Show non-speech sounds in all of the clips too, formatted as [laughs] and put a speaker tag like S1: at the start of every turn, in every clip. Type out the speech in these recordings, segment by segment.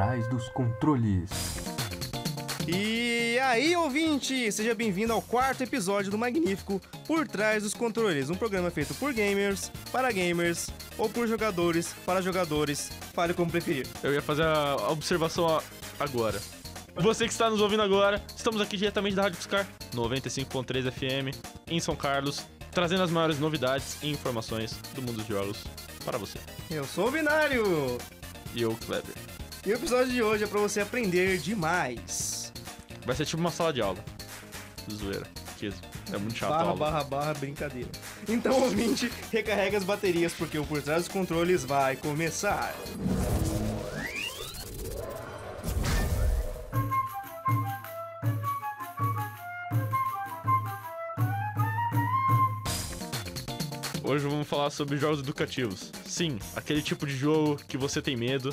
S1: trás dos controles.
S2: E aí, ouvinte! Seja bem-vindo ao quarto episódio do magnífico Por Trás dos Controles, um programa feito por gamers, para gamers, ou por jogadores, para jogadores, fale como preferir.
S3: Eu ia fazer a observação agora. Você que está nos ouvindo agora, estamos aqui diretamente da Rádio Fiscar 95.3 FM, em São Carlos, trazendo as maiores novidades e informações do mundo dos jogos para você.
S2: Eu sou o Binário!
S3: E eu, Kleber.
S2: E o episódio de hoje é para você aprender demais.
S3: Vai ser tipo uma sala de aula. Zoeira. Que é muito chato
S2: barra, barra, barra, brincadeira. Então, [laughs] ouvinte, recarrega as baterias porque o Por Trás dos Controles vai começar.
S3: Hoje vamos falar sobre jogos educativos. Sim, aquele tipo de jogo que você tem medo,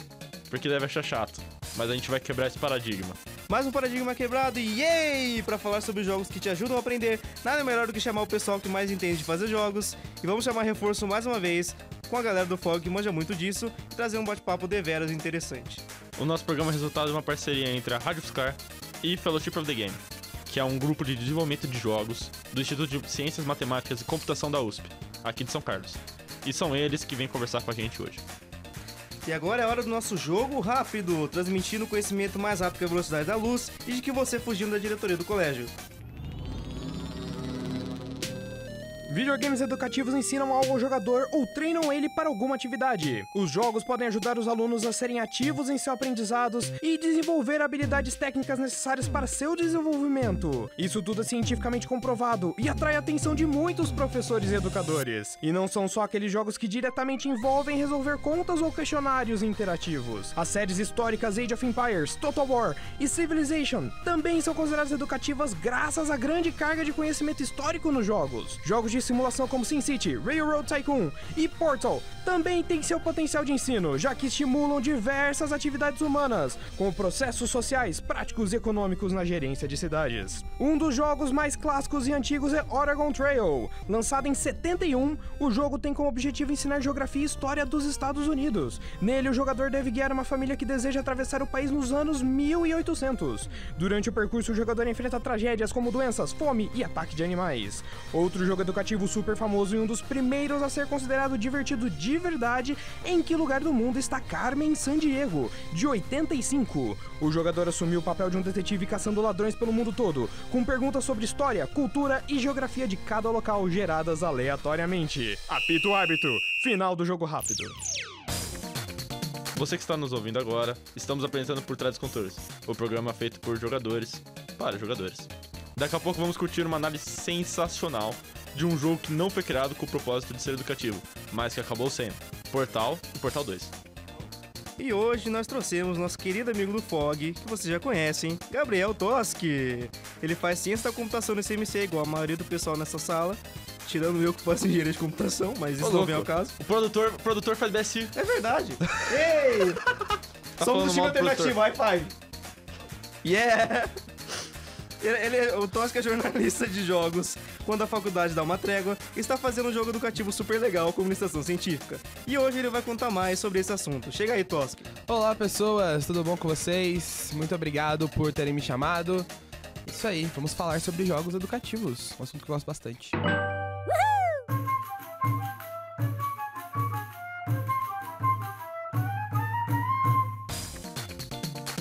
S3: porque deve achar chato. Mas a gente vai quebrar esse paradigma.
S2: Mais um paradigma quebrado e yay! Para falar sobre jogos que te ajudam a aprender, nada melhor do que chamar o pessoal que mais entende de fazer jogos. E vamos chamar reforço mais uma vez com a galera do FOG que manja muito disso e trazer um bate-papo deveras interessante.
S3: O nosso programa é resultado de uma parceria entre a Rádio Fiscar e Fellowship of the Game, que é um grupo de desenvolvimento de jogos do Instituto de Ciências Matemáticas e Computação da USP, aqui de São Carlos. E são eles que vêm conversar com a gente hoje.
S2: E agora é hora do nosso jogo rápido, transmitindo conhecimento mais rápido que a velocidade da luz e de que você fugindo da diretoria do colégio.
S4: Videogames educativos ensinam algo ao jogador ou treinam ele para alguma atividade. Os jogos podem ajudar os alunos a serem ativos em seus aprendizados e desenvolver habilidades técnicas necessárias para seu desenvolvimento. Isso tudo é cientificamente comprovado e atrai a atenção de muitos professores e educadores. E não são só aqueles jogos que diretamente envolvem resolver contas ou questionários interativos. As séries históricas Age of Empires, Total War e Civilization também são consideradas educativas graças à grande carga de conhecimento histórico nos jogos. Jogos de simulação como SimCity, Railroad Tycoon e Portal também têm seu potencial de ensino, já que estimulam diversas atividades humanas, como processos sociais, práticos e econômicos na gerência de cidades. Um dos jogos mais clássicos e antigos é Oregon Trail. Lançado em 71, o jogo tem como objetivo ensinar geografia e história dos Estados Unidos. Nele, o jogador deve guiar uma família que deseja atravessar o país nos anos 1800. Durante o percurso, o jogador enfrenta tragédias como doenças, fome e ataque de animais. Outro jogo educativo super famoso e um dos primeiros a ser considerado divertido de verdade, em que lugar do mundo está Carmen Sandiego, de 85. O jogador assumiu o papel de um detetive caçando ladrões pelo mundo todo, com perguntas sobre história, cultura e geografia de cada local geradas aleatoriamente. Apito árbitro, final do jogo rápido.
S3: Você que está nos ouvindo agora, estamos apresentando Por Trás dos Controles, o programa feito por jogadores para jogadores. Daqui a pouco vamos curtir uma análise sensacional de um jogo que não foi criado com o propósito de ser educativo, mas que acabou sendo Portal e Portal 2.
S2: E hoje nós trouxemos nosso querido amigo do FOG, que vocês já conhecem, Gabriel Toski. Ele faz ciência da computação no CMC, igual a maioria do pessoal nessa sala. Tirando eu que faço engenharia de computação, mas isso
S3: Ô,
S2: não vem ao caso.
S3: O produtor, o produtor faz BSI.
S2: É verdade. [laughs] Ei!
S3: Tá
S2: Somos o time alternativo, high five. Yeah! Ele, ele- o Tosca é jornalista de jogos. Quando a faculdade dá uma trégua, está fazendo um jogo educativo super legal com iniciação científica. E hoje ele vai contar mais sobre esse assunto. Chega aí, Tosca.
S5: Olá pessoas, tudo bom com vocês? Muito obrigado por terem me chamado. Isso aí, vamos falar sobre jogos educativos, um assunto que eu gosto bastante.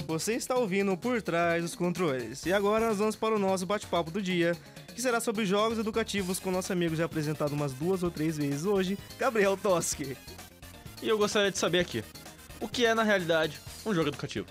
S2: Você está ouvindo Por Trás dos Controles. E agora nós vamos para o nosso bate-papo do dia, que será sobre jogos educativos com nosso amigo já apresentado umas duas ou três vezes hoje, Gabriel Toski.
S3: E eu gostaria de saber aqui, o que é na realidade um jogo educativo?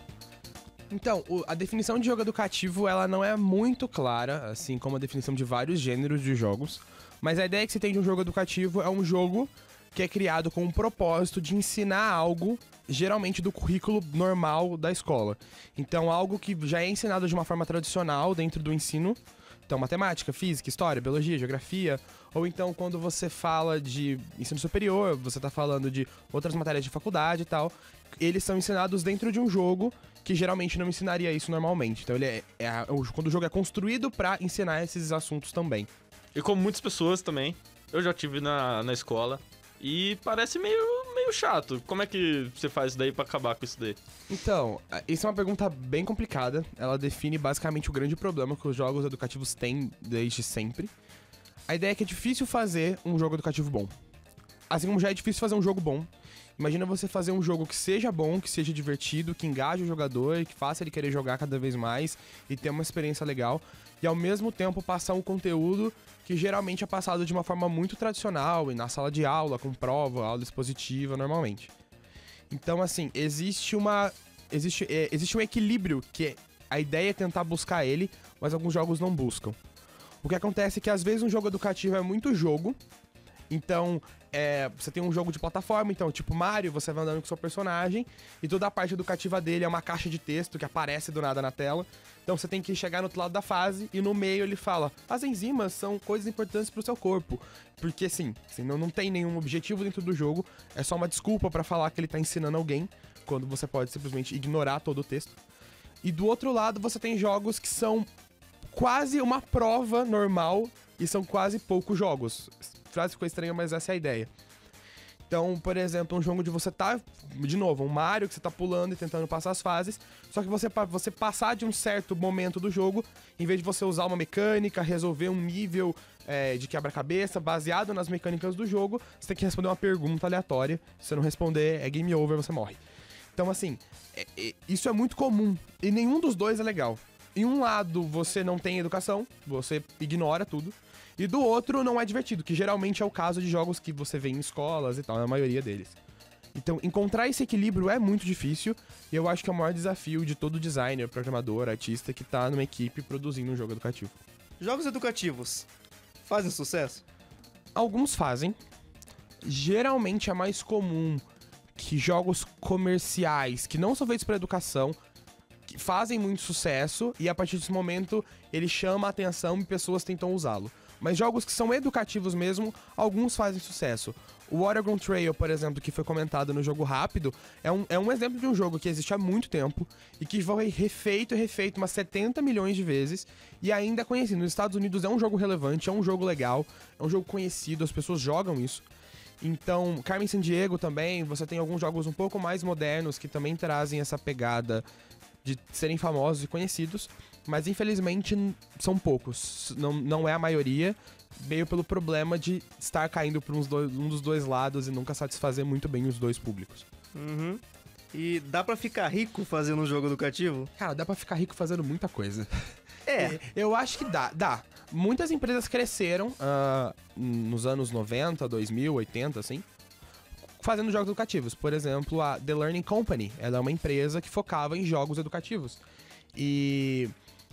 S5: Então, o- a definição de jogo educativo, ela não é muito clara, assim como a definição de vários gêneros de jogos, mas a ideia que se tem de um jogo educativo é um jogo que é criado com o propósito de ensinar algo, geralmente do currículo normal da escola. Então, algo que já é ensinado de uma forma tradicional dentro do ensino, então matemática, física, história, biologia, geografia, ou então quando você fala de ensino superior, você tá falando de outras matérias de faculdade e tal, eles são ensinados dentro de um jogo que geralmente não ensinaria isso normalmente. Então ele é, é o- quando o jogo é construído pra ensinar esses assuntos também.
S3: E como muitas pessoas também, eu já tive na, na escola e parece meio, meio chato. Como é que você faz isso daí pra acabar com isso daí?
S5: Então, isso é uma pergunta bem complicada. Ela define basicamente o grande problema que os jogos educativos têm desde sempre. A ideia é que é difícil fazer um jogo educativo bom. Assim como já é difícil fazer um jogo bom. Imagina você fazer um jogo que seja bom, que seja divertido, que engaje o jogador, que faça ele querer jogar cada vez mais e ter uma experiência legal. E ao mesmo tempo passar um conteúdo que geralmente é passado de uma forma muito tradicional e na sala de aula, com prova, aula expositiva normalmente. Então, assim, existe uma. Existe, é, existe um equilíbrio que a ideia é tentar buscar ele, mas alguns jogos não buscam. O que acontece é que às vezes um jogo educativo é muito jogo. Então, é, você tem um jogo de plataforma, então, tipo Mario, você vai andando com seu personagem e toda a parte educativa dele é uma caixa de texto que aparece do nada na tela. Então você tem que chegar no outro lado da fase e no meio ele fala: as enzimas são coisas importantes pro seu corpo. Porque assim, assim não, não tem nenhum objetivo dentro do jogo, é só uma desculpa pra falar que ele tá ensinando alguém, quando você pode simplesmente ignorar todo o texto. E do outro lado você tem jogos que são quase uma prova normal e são quase poucos jogos. Frase ficou estranha, mas essa é a ideia. Então, por exemplo, um jogo de você tá, de novo, um Mario que você tá pulando e tentando passar as fases, só que você você passar de um certo momento do jogo, em vez de você usar uma mecânica, resolver um nível é, de quebra-cabeça baseado nas mecânicas do jogo, você tem que responder uma pergunta aleatória. Se você não responder, é game over, você morre. Então, assim, é- é- isso é muito comum. E nenhum dos dois é legal. Em um lado, você não tem educação, você ignora tudo. E do outro, não é divertido, que geralmente é o caso de jogos que você vê em escolas e tal, na maioria deles. Então, encontrar esse equilíbrio é muito difícil, e eu acho que é o maior desafio de todo designer, programador, artista que tá numa equipe produzindo um jogo educativo.
S2: Jogos educativos fazem sucesso?
S5: Alguns fazem. Geralmente é mais comum que jogos comerciais, que não são feitos para educação, fazem muito sucesso e a partir desse momento ele chama a atenção e pessoas tentam usá-lo. Mas jogos que são educativos mesmo, alguns fazem sucesso. O Oregon Trail, por exemplo, que foi comentado no jogo rápido, é um, é um exemplo de um jogo que existe há muito tempo e que foi refeito e refeito umas 70 milhões de vezes e ainda é conhecido. Nos Estados Unidos é um jogo relevante, é um jogo legal, é um jogo conhecido, as pessoas jogam isso. Então, Carmen Sandiego também, você tem alguns jogos um pouco mais modernos que também trazem essa pegada de serem famosos e conhecidos, mas infelizmente são poucos, não, não é a maioria, veio pelo problema de estar caindo dois- um dos dois lados e nunca satisfazer muito bem os dois públicos.
S2: Uhum. E dá pra ficar rico fazendo um jogo educativo?
S5: Cara, dá pra ficar rico fazendo muita coisa. [laughs]
S2: É. [laughs]
S5: Eu acho que dá, dá. Muitas empresas cresceram ah, nos anos 90, 2000, 80, assim, fazendo jogos educativos. Por exemplo, a The Learning Company, ela é uma empresa que focava em jogos educativos. E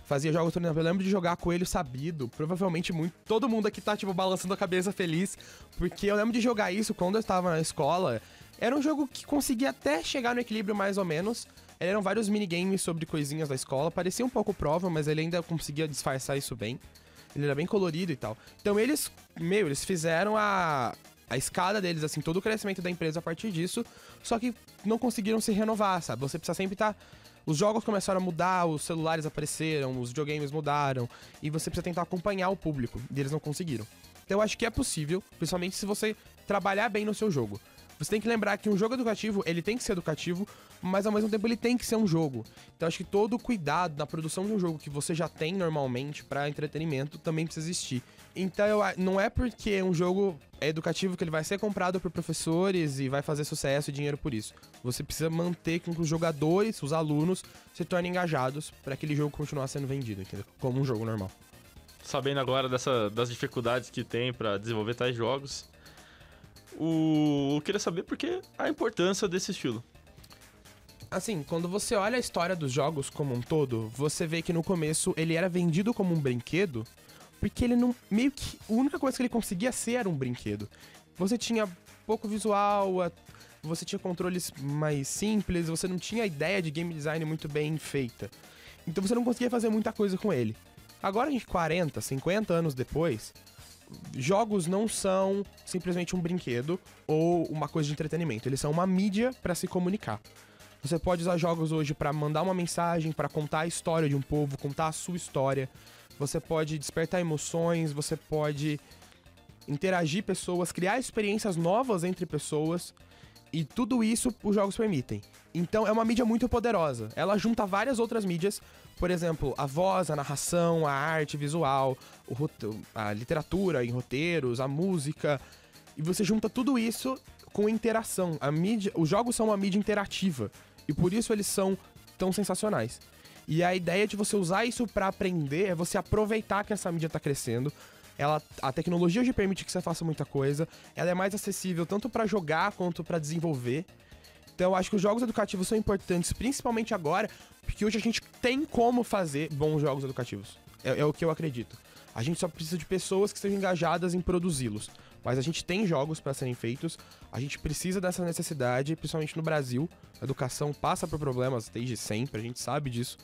S5: fazia jogos, eu lembro de jogar Coelho Sabido, provavelmente muito, todo mundo aqui tá, tipo, balançando a cabeça feliz, porque eu lembro de jogar isso quando eu estava na escola. Era um jogo que conseguia até chegar no equilíbrio mais ou menos. Eram vários minigames sobre coisinhas da escola, parecia um pouco prova, mas ele ainda conseguia disfarçar isso bem. Ele era bem colorido e tal. Então eles, meu, eles fizeram a, a escada deles, assim, todo o crescimento da empresa a partir disso, só que não conseguiram se renovar, sabe? Você precisa sempre estar. Os jogos começaram a mudar, os celulares apareceram, os videogames mudaram, e você precisa tentar acompanhar o público, e eles não conseguiram. Então eu acho que é possível, principalmente se você trabalhar bem no seu jogo. Você tem que lembrar que um jogo educativo, ele tem que ser educativo, mas ao mesmo tempo ele tem que ser um jogo. Então acho que todo o cuidado na produção de um jogo que você já tem normalmente pra entretenimento também precisa existir. Então eu não é porque um jogo é educativo que ele vai ser comprado por professores e vai fazer sucesso e dinheiro por isso. Você precisa manter que os jogadores, os alunos, se tornem engajados pra aquele jogo continuar sendo vendido, entendeu? Como um jogo normal.
S3: Sabendo agora dessa, das dificuldades que tem pra desenvolver tais jogos, o... eu queria saber por que a importância desse estilo.
S5: Assim, quando você olha a história dos jogos como um todo, você vê que no começo ele era vendido como um brinquedo, porque ele não. meio que. A única coisa que ele conseguia ser era um brinquedo. Você tinha pouco visual, você tinha controles mais simples, você não tinha ideia de game design muito bem feita. Então você não conseguia fazer muita coisa com ele. Agora, gente, 40, 50 anos depois, jogos não são simplesmente um brinquedo ou uma coisa de entretenimento, eles são uma mídia para se comunicar. Você pode usar jogos hoje para mandar uma mensagem, para contar a história de um povo, contar a sua história. Você pode despertar emoções, você pode interagir pessoas, criar experiências novas entre pessoas. E tudo isso os jogos permitem. Então é uma mídia muito poderosa. Ela junta várias outras mídias, por exemplo, a voz, a narração, a arte visual, a literatura em roteiros, a música. E você junta tudo isso com interação. A mídia, os jogos são uma mídia interativa e por isso eles são tão sensacionais. E a ideia de você usar isso pra aprender é você aproveitar que essa mídia tá crescendo. Ela, a tecnologia hoje permite que você faça muita coisa. Ela é mais acessível tanto pra jogar quanto pra desenvolver. Então, eu acho que os jogos educativos são importantes, principalmente agora, porque hoje a gente tem como fazer bons jogos educativos. É, é o que eu acredito. A gente só precisa de pessoas que estejam engajadas em produzi-los. Mas a gente tem jogos para serem feitos, a gente precisa dessa necessidade, principalmente no Brasil. A educação passa por problemas desde sempre, a gente sabe disso.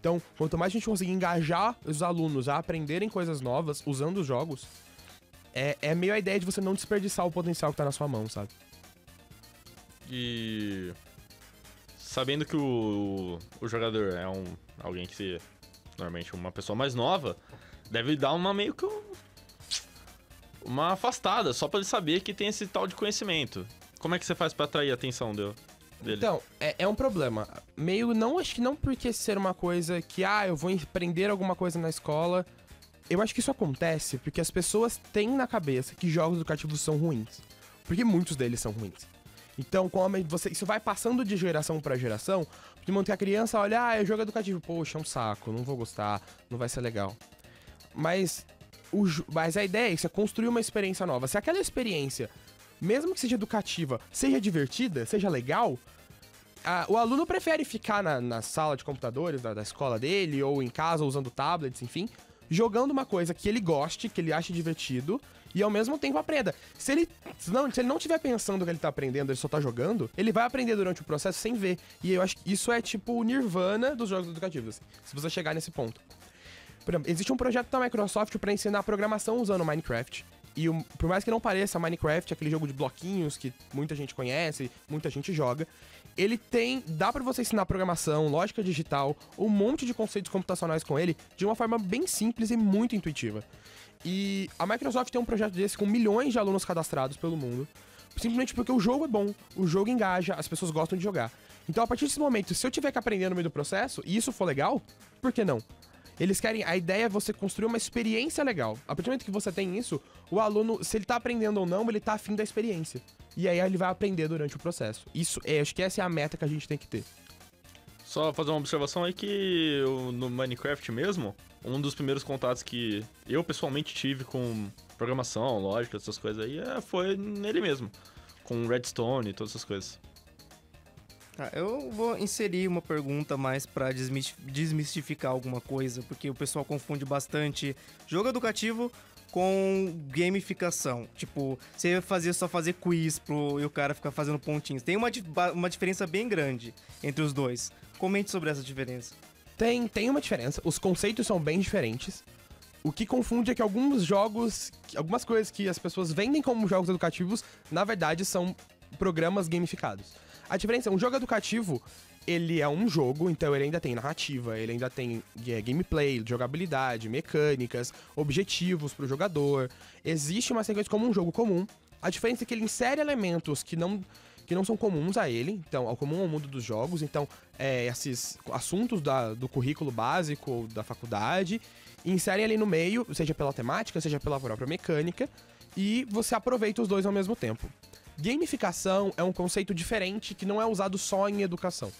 S5: Então, quanto mais a gente conseguir engajar os alunos a aprenderem coisas novas usando os jogos, é, é meio a ideia de você não desperdiçar o potencial que tá na sua mão, sabe?
S3: E. Sabendo que o, o jogador é um alguém que se. Normalmente uma pessoa mais nova, deve dar uma meio que. um- uma afastada, só pra ele saber que tem esse tal de conhecimento. Como é que você faz pra atrair a atenção dele? Dele?
S5: Então, é, é um problema. Meio não, acho que não porque ser uma coisa que, ah, eu vou aprender alguma coisa na escola. Eu acho que isso acontece porque as pessoas têm na cabeça que jogos educativos são ruins. Porque muitos deles são ruins. Então, como você, isso vai passando de geração pra geração, de modo que a criança olha, ah, é jogo educativo, poxa, é um saco, não vou gostar, não vai ser legal. Mas, o, mas a ideia é isso, é construir uma experiência nova. Se aquela experiência, mesmo que seja educativa, seja divertida, seja legal, a- o aluno prefere ficar na, na sala de computadores da, da escola dele, ou em casa usando tablets, enfim, jogando uma coisa que ele goste, que ele ache divertido, e ao mesmo tempo aprenda. Se ele não, se ele não estiver pensando que ele tá aprendendo, ele só tá jogando, ele vai aprender durante o processo sem ver. E eu acho que isso é tipo o nirvana dos jogos educativos, assim, se você chegar nesse ponto. Por exemplo, existe um projeto da Microsoft para ensinar programação usando Minecraft. E o- por mais que não pareça, Minecraft, aquele jogo de bloquinhos que muita gente conhece, muita gente joga, ele tem. dá para você ensinar programação, lógica digital, um monte de conceitos computacionais com ele de uma forma bem simples e muito intuitiva. E a Microsoft tem um projeto desse com milhões de alunos cadastrados pelo mundo, simplesmente porque o jogo é bom, o jogo engaja, as pessoas gostam de jogar. Então, a partir desse momento, se eu tiver que aprender no meio do processo e isso for legal, por que não? Eles querem. A ideia é você construir uma experiência legal. A partir do momento que você tem isso, o aluno, se ele tá aprendendo ou não, ele tá afim da experiência. E aí ele vai aprender durante o processo. Isso, é, acho que essa é a meta que a gente tem que ter.
S3: Só fazer uma observação aí que no Minecraft mesmo, um dos primeiros contatos que eu pessoalmente tive com programação, lógica, essas coisas aí, é, foi nele mesmo. Com Redstone e todas essas coisas.
S2: Ah, eu vou inserir uma pergunta mais desmis- desmistificar alguma coisa, porque o pessoal confunde bastante jogo educativo com gamificação. Tipo, você fazer só fazer quiz pro, e o cara ficar fazendo pontinhos. Tem uma, uma diferença bem grande entre os dois. Comente sobre essa diferença.
S5: Tem, tem uma diferença, os conceitos são bem diferentes. O que confunde é que alguns jogos, algumas coisas que as pessoas vendem como jogos educativos, na verdade são programas gamificados. A diferença é um jogo educativo, ele é um jogo, então ele ainda tem narrativa, ele ainda tem é, gameplay, jogabilidade, mecânicas, objetivos pro jogador. Existe uma sequência como um jogo comum. A diferença é que ele insere elementos que não que não são comuns a ele, então, ao comum ao mundo dos jogos, então, é, esses assuntos da- do currículo básico ou da faculdade, inserem ali no meio, seja pela temática, seja pela própria mecânica, e você aproveita os dois ao mesmo tempo. Gamificação é um conceito diferente que não é usado só em educação.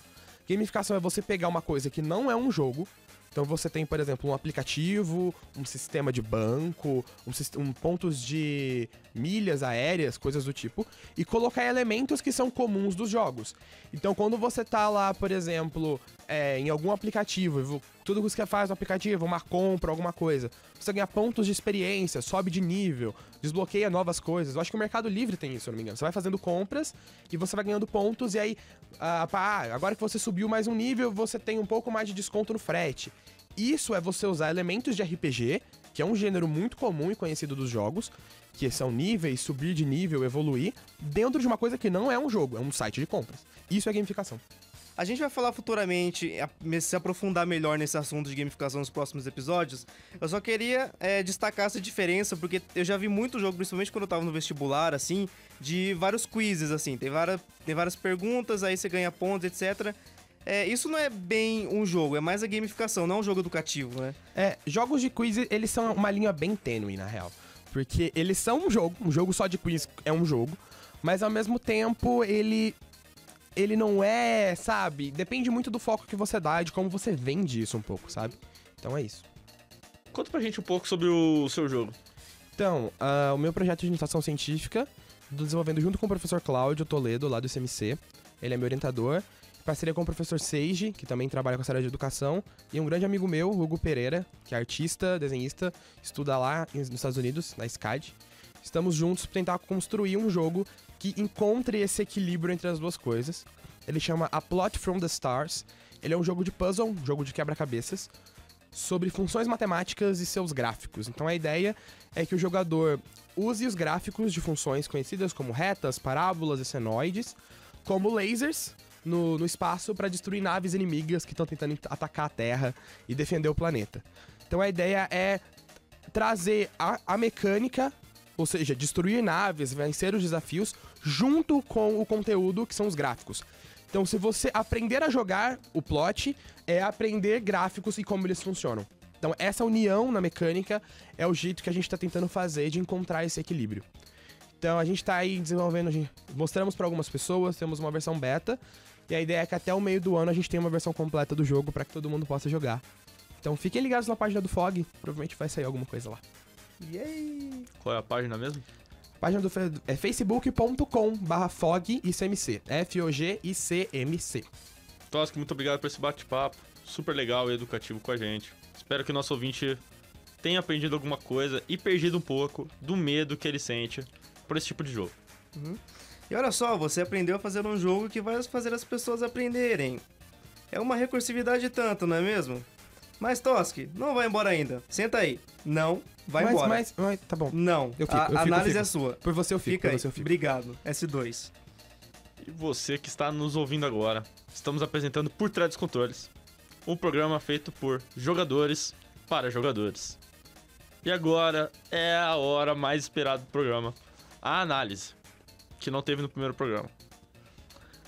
S5: Gamificação é você pegar uma coisa que não é um jogo. Então você tem, por exemplo, um aplicativo, um sistema de banco, um, um pontos de milhas aéreas, coisas do tipo, e colocar elementos que são comuns dos jogos. Então quando você tá lá, por exemplo, é, em algum aplicativo, vo- tudo que você faz no aplicativo, uma compra, alguma coisa, você ganha pontos de experiência, sobe de nível, desbloqueia novas coisas. Eu acho que o Mercado Livre tem isso, se eu não me engano. Você vai fazendo compras e você vai ganhando pontos, e aí, ah, pá, agora que você subiu mais um nível, você tem um pouco mais de desconto no frete. Isso é você usar elementos de RPG, que é um gênero muito comum e conhecido dos jogos, que são níveis, subir de nível, evoluir, dentro de uma coisa que não é um jogo, é um site de compras. Isso é gamificação.
S2: A gente vai falar futuramente, se aprofundar melhor nesse assunto de gamificação nos próximos episódios. Eu só queria é, destacar essa diferença, porque eu já vi muito jogo, principalmente quando eu tava no vestibular, assim, de vários quizzes, assim. Tem várias, tem várias perguntas, aí você ganha pontos, etc. É, isso não é bem um jogo, é mais a gamificação, não é um jogo educativo, né?
S5: É, jogos de quiz, eles são uma linha bem tênue, na real. Porque eles são um jogo, um jogo só de quiz é um jogo, mas ao mesmo tempo ele. Ele não é, sabe? Depende muito do foco que você dá e de como você vende isso um pouco, sabe? Então é isso.
S3: Conta pra gente um pouco sobre o seu jogo.
S5: Então, ah, o meu projeto de iniciação científica, tô desenvolvendo junto com o professor Cláudio Toledo, lá do ICMC. Ele é meu orientador. Parceria com o professor Seiji, que também trabalha com essa área de educação. E um grande amigo meu, Hugo Pereira, que é artista, desenhista, estuda lá nos Estados Unidos, na SCAD. Estamos juntos para tentar construir um jogo que encontre esse equilíbrio entre as duas coisas. Ele chama A Plot from the Stars. Ele é um jogo de puzzle, um jogo de quebra-cabeças, sobre funções matemáticas e seus gráficos. Então a ideia é que o jogador use os gráficos de funções conhecidas como retas, parábolas e senoides, como lasers no, no espaço para destruir naves inimigas que estão tentando atacar a Terra e defender o planeta. Então a ideia é trazer a, a mecânica, ou seja, destruir naves, vencer os desafios, junto com o conteúdo que são os gráficos. Então, se você aprender a jogar o plot, é aprender gráficos e como eles funcionam. Então, essa união na mecânica é o jeito que a gente está tentando fazer de encontrar esse equilíbrio. Então, a gente está aí desenvolvendo, mostramos para algumas pessoas, temos uma versão beta, e a ideia é que até o meio do ano a gente tenha uma versão completa do jogo para que todo mundo possa jogar. Então, fiquem ligados na página do Fog, provavelmente vai sair alguma coisa lá.
S2: Yay!
S3: Qual é a página mesmo?
S5: Página do é facebook.com barra fogicmc. F-O-G-I-C-M-C.
S3: Tosca, muito obrigado por esse bate-papo. Super legal e educativo com a gente. Espero que o nosso ouvinte tenha aprendido alguma coisa e perdido um pouco do medo que ele sente por esse tipo de jogo.
S2: E olha só, você aprendeu a fazer um jogo que vai fazer as pessoas aprenderem. É uma recursividade tanto, não é mesmo? Mas Toski, não vai embora ainda. Senta aí. Não, vai
S5: mas,
S2: embora.
S5: Mas, mas, tá bom.
S2: Não,
S5: Eu fico,
S2: a
S5: eu fico,
S2: análise
S5: fico.
S2: é sua.
S5: Por você eu fico,
S2: Fica
S5: por
S2: aí.
S5: você eu fico.
S2: Obrigado. S2.
S3: E você que está nos ouvindo agora, estamos apresentando Por Trás dos Controles, um programa feito por jogadores para jogadores. E agora é a hora mais esperada do programa, a análise, que não teve no primeiro programa.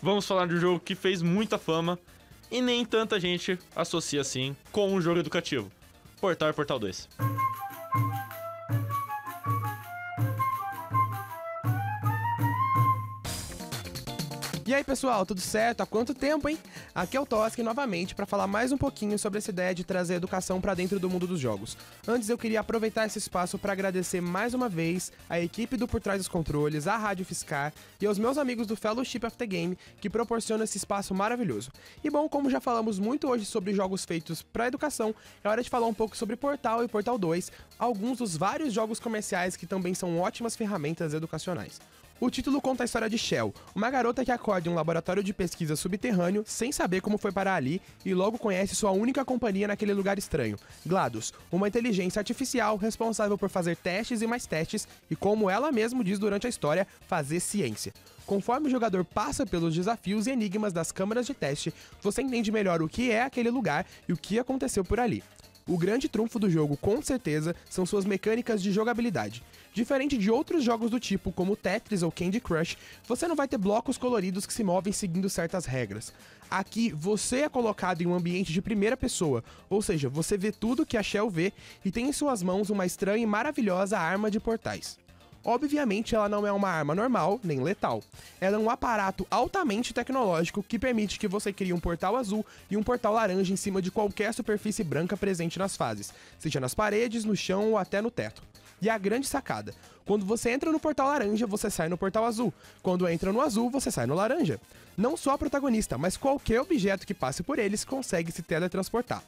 S3: Vamos falar de um jogo que fez muita fama e nem tanta gente associa assim com um jogo educativo. Portal e Portal 2.
S5: Aí, pessoal, tudo certo? Há quanto tempo, hein? Aqui é o Toski novamente para falar mais um pouquinho sobre essa ideia de trazer educação para dentro do mundo dos jogos. Antes eu queria aproveitar esse espaço para agradecer mais uma vez a equipe do Por Trás dos Controles, a Rádio Fiscar e aos meus amigos do Fellowship of the Game que proporcionam esse espaço maravilhoso. E bom, como já falamos muito hoje sobre jogos feitos para educação, é hora de falar um pouco sobre Portal e Portal 2, alguns dos vários jogos comerciais que também são ótimas ferramentas educacionais. O título conta a história de Shell, uma garota que acorda em um laboratório de pesquisa subterrâneo sem saber como foi parar ali e logo conhece sua única companhia naquele lugar estranho, GLaDOS, uma inteligência artificial responsável por fazer testes e mais testes e, como ela mesma diz durante a história, fazer ciência. Conforme o jogador passa pelos desafios e enigmas das câmaras de teste, você entende melhor o que é aquele lugar e o que aconteceu por ali. O grande trunfo do jogo, com certeza, são suas mecânicas de jogabilidade. Diferente de outros jogos do tipo, como Tetris ou Candy Crush, você não vai ter blocos coloridos que se movem seguindo certas regras. Aqui, você é colocado em um ambiente de primeira pessoa, ou seja, você vê tudo que a Shell vê e tem em suas mãos uma estranha e maravilhosa arma de portais. Obviamente, ela não é uma arma normal, nem letal. Ela é um aparato altamente tecnológico que permite que você crie um portal azul e um portal laranja em cima de qualquer superfície branca presente nas fases, seja nas paredes, no chão ou até no teto. E a grande sacada: quando você entra no portal laranja, você sai no portal azul. Quando entra no azul, você sai no laranja. Não só a protagonista, mas qualquer objeto que passe por eles consegue se teletransportar.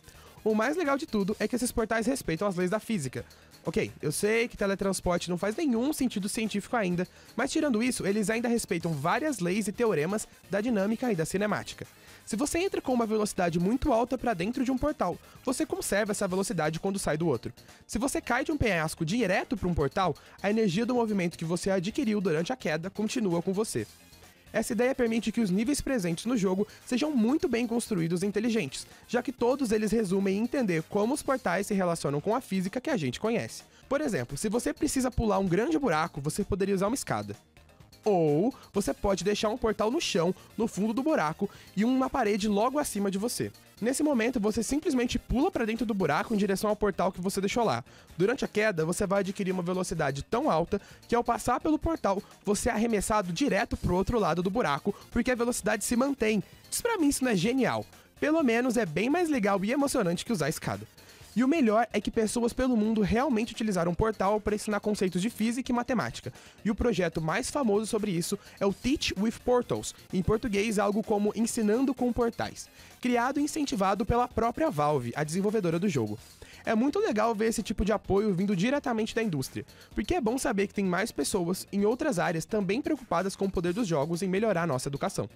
S5: O mais legal de tudo é que esses portais respeitam as leis da física. Ok, eu sei que teletransporte não faz nenhum sentido científico ainda, mas tirando isso, eles ainda respeitam várias leis e teoremas da dinâmica e da cinemática. Se você entra com uma velocidade muito alta para dentro de um portal, você conserva essa velocidade quando sai do outro. Se você cai de um penhasco direto para um portal, a energia do movimento que você adquiriu durante a queda continua com você. Essa ideia permite que os níveis presentes no jogo sejam muito bem construídos e inteligentes, já que todos eles resumem em entender como os portais se relacionam com a física que a gente conhece. Por exemplo, se você precisa pular um grande buraco, você poderia usar uma escada. Ou você pode deixar um portal no chão, no fundo do buraco, e uma parede logo acima de você. Nesse momento, você simplesmente pula para dentro do buraco em direção ao portal que você deixou lá. Durante a queda, você vai adquirir uma velocidade tão alta que ao passar pelo portal, você é arremessado direto pro outro lado do buraco, porque a velocidade se mantém. Diz pra mim isso não é genial. Pelo menos é bem mais legal e emocionante que usar a escada. E o melhor é que pessoas pelo mundo realmente utilizaram o portal para ensinar conceitos de física e matemática. E o projeto mais famoso sobre isso é o Teach with Portals, em português algo como Ensinando com Portais, criado e incentivado pela própria Valve, a desenvolvedora do jogo. É muito legal ver esse tipo de apoio vindo diretamente da indústria, porque é bom saber que tem mais pessoas em outras áreas também preocupadas com o poder dos jogos em melhorar nossa educação.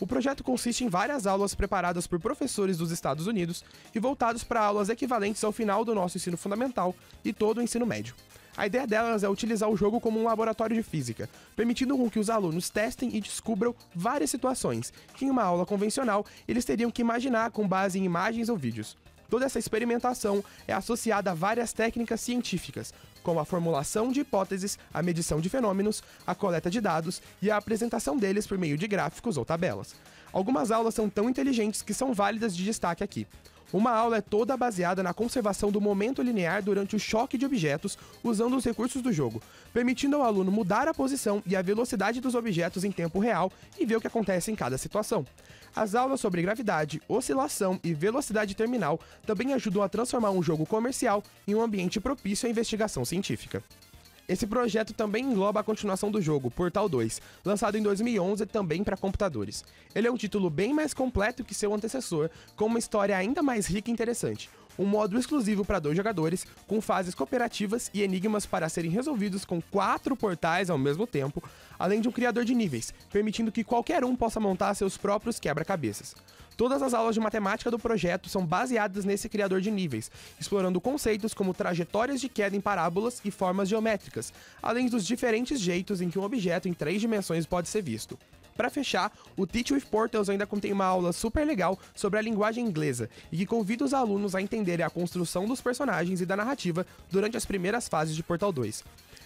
S5: O projeto consiste em várias aulas preparadas por professores dos Estados Unidos e voltados para aulas equivalentes ao final do nosso ensino fundamental e todo o ensino médio. A ideia delas é utilizar o jogo como um laboratório de física, permitindo com que os alunos testem e descubram várias situações que em uma aula convencional eles teriam que imaginar com base em imagens ou vídeos. Toda essa experimentação é associada a várias técnicas científicas, como a formulação de hipóteses, a medição de fenômenos, a coleta de dados e a apresentação deles por meio de gráficos ou tabelas. Algumas aulas são tão inteligentes que são válidas de destaque aqui. Uma aula é toda baseada na conservação do momento linear durante o choque de objetos usando os recursos do jogo, permitindo ao aluno mudar a posição e a velocidade dos objetos em tempo real e ver o que acontece em cada situação. As aulas sobre gravidade, oscilação e velocidade terminal também ajudam a transformar um jogo comercial em um ambiente propício à investigação científica. Esse projeto também engloba a continuação do jogo, Portal 2, lançado em 2011 também para computadores. Ele é um título bem mais completo que seu antecessor, com uma história ainda mais rica e interessante. Um modo exclusivo para dois jogadores, com fases cooperativas e enigmas para serem resolvidos com quatro portais ao mesmo tempo, além de um criador de níveis, permitindo que qualquer um possa montar seus próprios quebra-cabeças. Todas as aulas de matemática do projeto são baseadas nesse criador de níveis, explorando conceitos como trajetórias de queda em parábolas e formas geométricas, além dos diferentes jeitos em que um objeto em três dimensões pode ser visto. Para fechar, o Teach with Portals ainda contém uma aula super legal sobre a linguagem inglesa e que convida os alunos a entenderem a construção dos personagens e da narrativa durante as primeiras fases de Portal 2.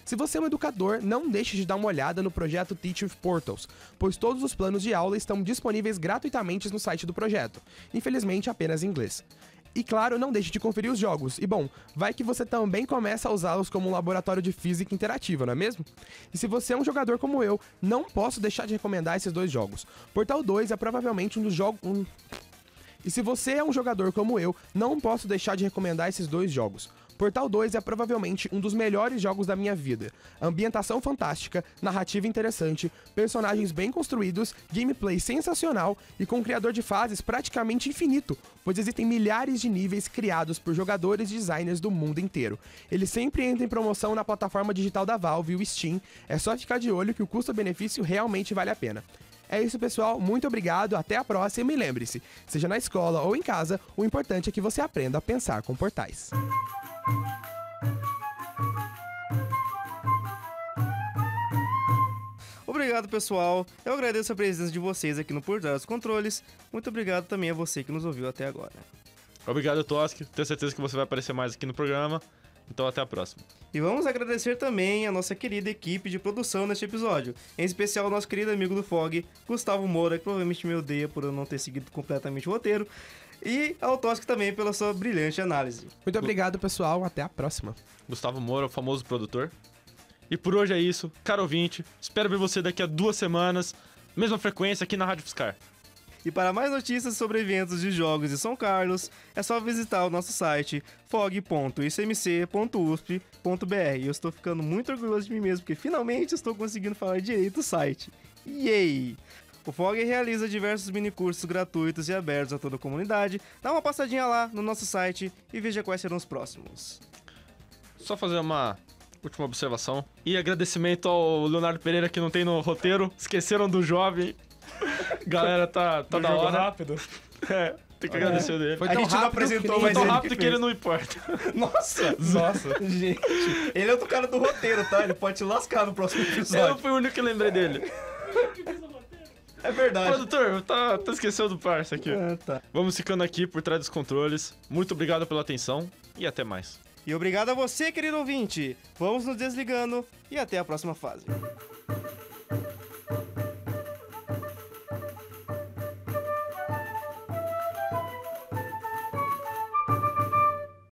S5: Se você é um educador, não deixe de dar uma olhada no projeto Teach with Portals, pois todos os planos de aula estão disponíveis gratuitamente no site do projeto, infelizmente apenas em inglês. E claro, não deixe de conferir os jogos. E bom, vai que você também começa a usá-los como um laboratório de física interativa, não é mesmo? E se você é um jogador como eu, não posso deixar de recomendar esses dois jogos. Portal 2 é provavelmente um dos jogos. Um... E se você é um jogador como eu, não posso deixar de recomendar esses dois jogos. Portal 2 é provavelmente um dos melhores jogos da minha vida. Ambientação fantástica, narrativa interessante, personagens bem construídos, gameplay sensacional e com um criador de fases praticamente infinito, pois existem milhares de níveis criados por jogadores e designers do mundo inteiro. Ele sempre entra em promoção na plataforma digital da Valve, o Steam. É só ficar de olho que o custo-benefício realmente vale a pena. É isso, pessoal. Muito obrigado. Até a próxima. E lembre-se: seja na escola ou em casa, o importante é que você aprenda a pensar com portais.
S2: Obrigado, pessoal. Eu agradeço a presença de vocês aqui no Por Trás dos Controles. Muito obrigado também a você que nos ouviu até agora.
S3: Obrigado, Toski. Tenho certeza que você vai aparecer mais aqui no programa. Então até a próxima.
S2: E vamos agradecer também a nossa querida equipe de produção neste episódio. Em especial ao nosso querido amigo do Fog, Gustavo Moura, que provavelmente me odeia por eu não ter seguido completamente o roteiro. E ao Tosk também pela sua brilhante análise.
S5: Muito obrigado, pessoal. Até a próxima.
S3: Gustavo Moura, o famoso produtor. E por hoje é isso. Caro ouvinte, espero ver você daqui a duas semanas. Mesma frequência aqui na Rádio Fiscar.
S2: E para mais notícias sobre eventos de jogos de São Carlos, é só visitar o nosso site fog.icmc.usp.br. Eu estou ficando muito orgulhoso de mim mesmo, porque finalmente estou conseguindo falar direito o site. Yay! O FOG realiza diversos minicursos gratuitos e abertos a toda a comunidade. Dá uma passadinha lá no nosso site e veja quais serão os próximos.
S3: Só fazer uma última observação. E agradecimento ao Leonardo Pereira que não tem no roteiro. Esqueceram do jovem. Galera, tá, tá da hora.
S4: rápido.
S3: É, tem que agradecer o dele.
S5: Foi
S2: A gente não
S5: rápido
S2: apresentou,
S5: que
S2: mas
S3: tão
S2: ele
S3: rápido
S2: que
S3: que, ele não importa. [laughs]
S2: Nossa!
S4: Nossa.
S2: Gente, ele é outro cara do roteiro, tá? Ele pode te lascar no próximo
S3: Eu
S2: episódio.
S3: fui o único que lembrei dele.
S2: É verdade.
S3: Produtor, tá, tá esquecendo do parça aqui.
S2: Ah, tá.
S3: Vamos ficando aqui por trás dos controles. Muito obrigado pela atenção e até mais.
S2: E obrigado a você, querido ouvinte. Vamos nos desligando e até a próxima fase.